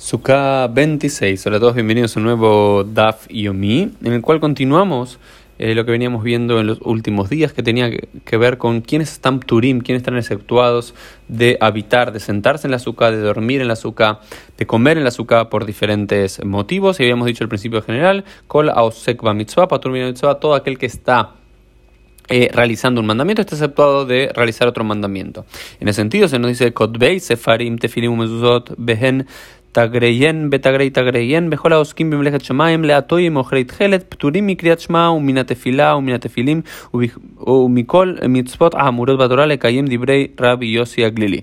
Sukkah 26. Hola a todos, bienvenidos a un nuevo DAF Yomi, en el cual continuamos eh, lo que veníamos viendo en los últimos días, que tenía que ver con quiénes están turim, quiénes están exceptuados de habitar, de sentarse en la Sukkah, de dormir en la Sukkah, de comer en la Sukkah por diferentes motivos. Y habíamos dicho el principio general, kol aosek mitzvah, mitzvah, todo aquel que está eh, realizando un mandamiento está exceptuado de realizar otro mandamiento. En ese sentido se nos dice Kotbei Sefarim Tefilim Mezuzot Behen תגריין בתגרי תגריין בכל העוסקים במלאכת שמיים לעטוי מאוכלי תכלת פטורים מקריאת שמע ומן התפילה ומן התפילים ומכל מצוות האמורות בתורה לקיים דברי רבי יוסי הגלילי.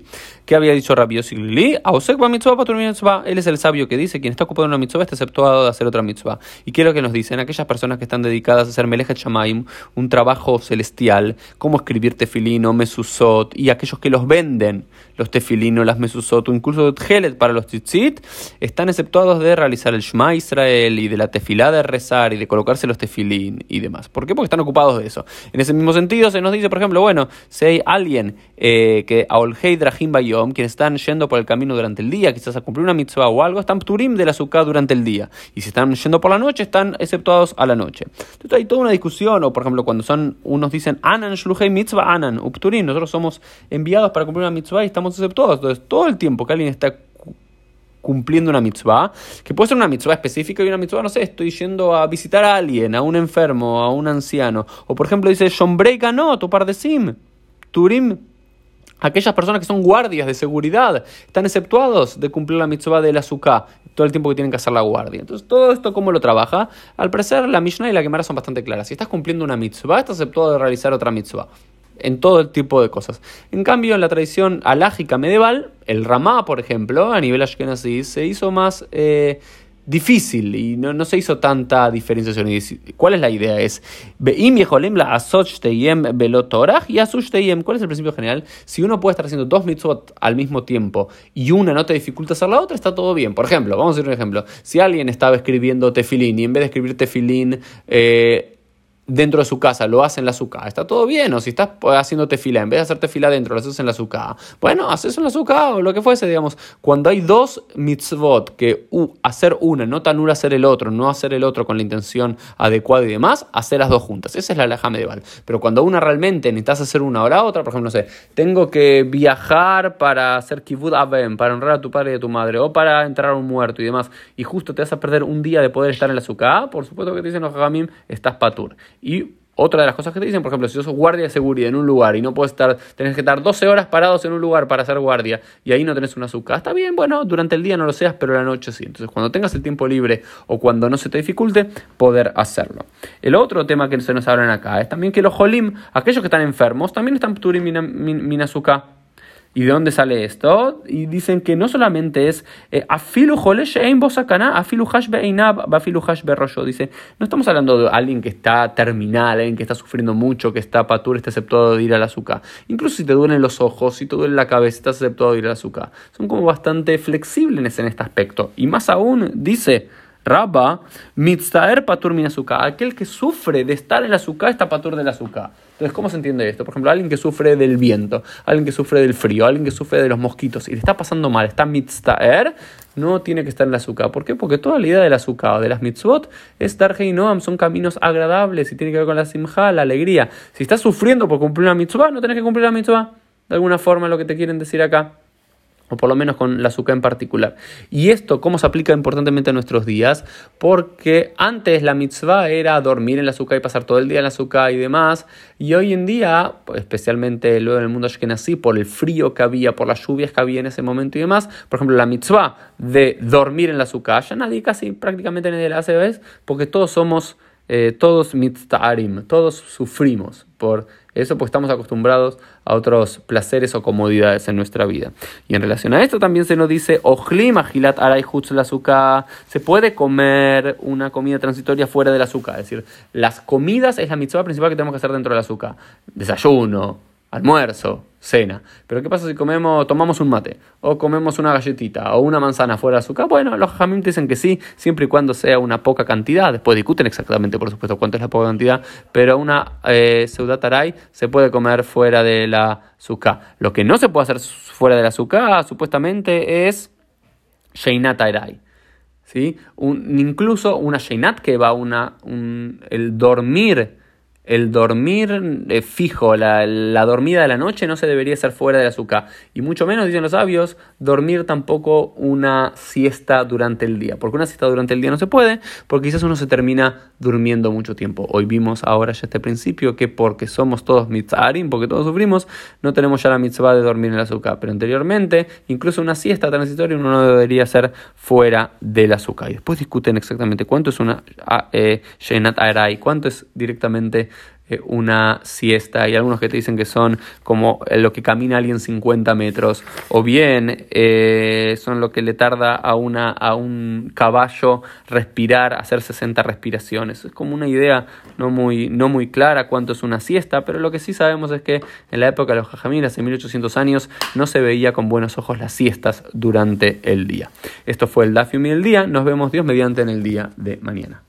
¿Qué había dicho Rabbi Yossi Glili? Él es el sabio que dice, quien está ocupado en una mitzvah está exceptuado de hacer otra mitzvah. ¿Y qué es lo que nos dicen? Aquellas personas que están dedicadas a hacer Melechet Shamaim, un trabajo celestial, como escribir tefilino, mesusot, y aquellos que los venden, los tefilino, las mesusot, o incluso tjelet para los tzitzit, están exceptuados de realizar el Shema Israel y de la tefilá de rezar y de colocarse los tefilín y demás. ¿Por qué? Porque están ocupados de eso. En ese mismo sentido se nos dice, por ejemplo, bueno, si hay alguien eh, que Aolhei Drahim Bayom, quienes están yendo por el camino durante el día, quizás a cumplir una mitzvah o algo, están turim de la azúcar durante el día. Y si están yendo por la noche, están exceptuados a la noche. Entonces hay toda una discusión, o por ejemplo, cuando son unos dicen Anan Shluhei Mitzvah Anan, Upturim, nosotros somos enviados para cumplir una mitzvah y estamos exceptuados. Entonces, todo el tiempo que alguien está cumpliendo una mitzvah, que puede ser una mitzvah específica y una mitzvah, no sé, estoy yendo a visitar a alguien, a un enfermo, a un anciano. O por ejemplo dice, Shombrei no, tu par de sim, Turim Aquellas personas que son guardias de seguridad están exceptuados de cumplir la mitzvah del azúcar todo el tiempo que tienen que hacer la guardia. Entonces, todo esto, ¿cómo lo trabaja? Al parecer, la Mishnah y la Gemara son bastante claras. Si estás cumpliendo una mitzvah, estás exceptuado de realizar otra mitzvah. En todo el tipo de cosas. En cambio, en la tradición alágica medieval, el Ramá, por ejemplo, a nivel ashkenazi, se hizo más. Eh, difícil y no, no, se hizo tanta diferenciación. ¿Cuál es la idea? Es y ¿Cuál es el principio general? Si uno puede estar haciendo dos mitzvot al mismo tiempo y una no te dificulta hacer la otra, está todo bien. Por ejemplo, vamos a hacer un ejemplo. Si alguien estaba escribiendo tefilín y en vez de escribir tefilín, eh, dentro de su casa, lo hace en la azúcar, está todo bien. O si estás haciendo tefila, en vez de hacer tefila dentro, lo haces en la azúcar. Bueno, haces en la azúcar o lo que fuese, digamos. Cuando hay dos mitzvot, que hacer una, no tan hacer el otro, no hacer el otro con la intención adecuada y demás, hacer las dos juntas. Esa es la alhaja medieval. Pero cuando una realmente necesitas hacer una o la otra, por ejemplo, no sé, tengo que viajar para hacer kibud avem, para honrar a tu padre y a tu madre, o para entrar a un muerto y demás, y justo te vas a perder un día de poder estar en la azúcar, por supuesto que te dicen los hagamim, estás patur. Y otra de las cosas que te dicen, por ejemplo, si sos guardia de seguridad en un lugar y no puedes estar, tenés que estar 12 horas parados en un lugar para hacer guardia y ahí no tenés una azúcar, está bien, bueno, durante el día no lo seas, pero la noche sí. Entonces, cuando tengas el tiempo libre o cuando no se te dificulte, poder hacerlo. El otro tema que se nos hablan acá es también que los holim, aquellos que están enfermos, también están turim min azúcar. ¿Y de dónde sale esto? Y dicen que no solamente es eh, afilu afilu hash Dice, no estamos hablando de alguien que está terminal, alguien que está sufriendo mucho, que está patur, está aceptado de ir al azúcar. Incluso si te duelen los ojos, si te duele la cabeza, estás aceptado de ir al azúcar. Son como bastante flexibles en este aspecto. Y más aún, dice Rabba, mitztaer patur min azúcar. Aquel que sufre de estar en el azúcar está patur del azúcar. Entonces, ¿cómo se entiende esto? Por ejemplo, alguien que sufre del viento, alguien que sufre del frío, alguien que sufre de los mosquitos y le está pasando mal, está mitztaer, no tiene que estar en el azúcar. ¿Por qué? Porque toda la idea del azúcar de las mitzvot es dar y noam, son caminos agradables y tiene que ver con la simja, la alegría. Si estás sufriendo por cumplir una mitzvah, no tenés que cumplir la mitzvah. De alguna forma, lo que te quieren decir acá o por lo menos con la azúcar en particular. Y esto, ¿cómo se aplica importantemente a nuestros días? Porque antes la mitzvah era dormir en la azúcar y pasar todo el día en la azúcar y demás, y hoy en día, especialmente luego en el mundo nací por el frío que había, por las lluvias que había en ese momento y demás, por ejemplo, la mitzvah de dormir en la azúcar, ya nadie casi prácticamente nadie la hace, ¿ves? Porque todos somos eh, todos mitztarim, todos sufrimos por eso, pues estamos acostumbrados a otros placeres o comodidades en nuestra vida. Y en relación a esto también se nos dice, Ojlim agilat aray la se puede comer una comida transitoria fuera del azúcar, es decir, las comidas es la mitzvah principal que tenemos que hacer dentro del azúcar, desayuno, almuerzo, cena. Pero ¿qué pasa si comemos, tomamos un mate? O comemos una galletita o una manzana fuera de azúcar. Bueno, los jamim dicen que sí, siempre y cuando sea una poca cantidad. Después discuten exactamente, por supuesto, cuánto es la poca cantidad. Pero una eh, seudataray se puede comer fuera de la azúcar. Lo que no se puede hacer fuera del azúcar, supuestamente, es Sheinat Aerai. ¿Sí? Incluso una Sheinat que va una, un, el dormir el dormir eh, fijo, la, dormida de la noche no se debería hacer fuera de la azúcar. Y mucho menos, dicen los sabios, dormir tampoco una siesta durante el día. Porque una siesta durante el día no se puede, porque quizás uno se termina durmiendo mucho tiempo. Hoy vimos ahora ya este principio que porque somos todos mitzarim, porque todos sufrimos, no tenemos ya la mitzvah de dormir en la azúcar. Pero anteriormente, incluso una siesta transitoria uno no debería hacer fuera de la azúcar. Y después discuten exactamente cuánto es una ah, eh, Shenat Arai, cuánto es directamente eh, una siesta. Hay algunos que te dicen que son como lo que camina alguien 50 metros, o bien eh, son lo que le tarda a, una, a un caballo respirar, hacer 60 respiraciones. Es como una idea no muy, no muy clara cuánto es una siesta, pero lo que sí sabemos es que en la época de los jajamín, hace 1800 años, no se veía con buenos ojos las siestas durante el día. Esto fue el Dafium y el día. Nos vemos Dios mediante en el día de mañana.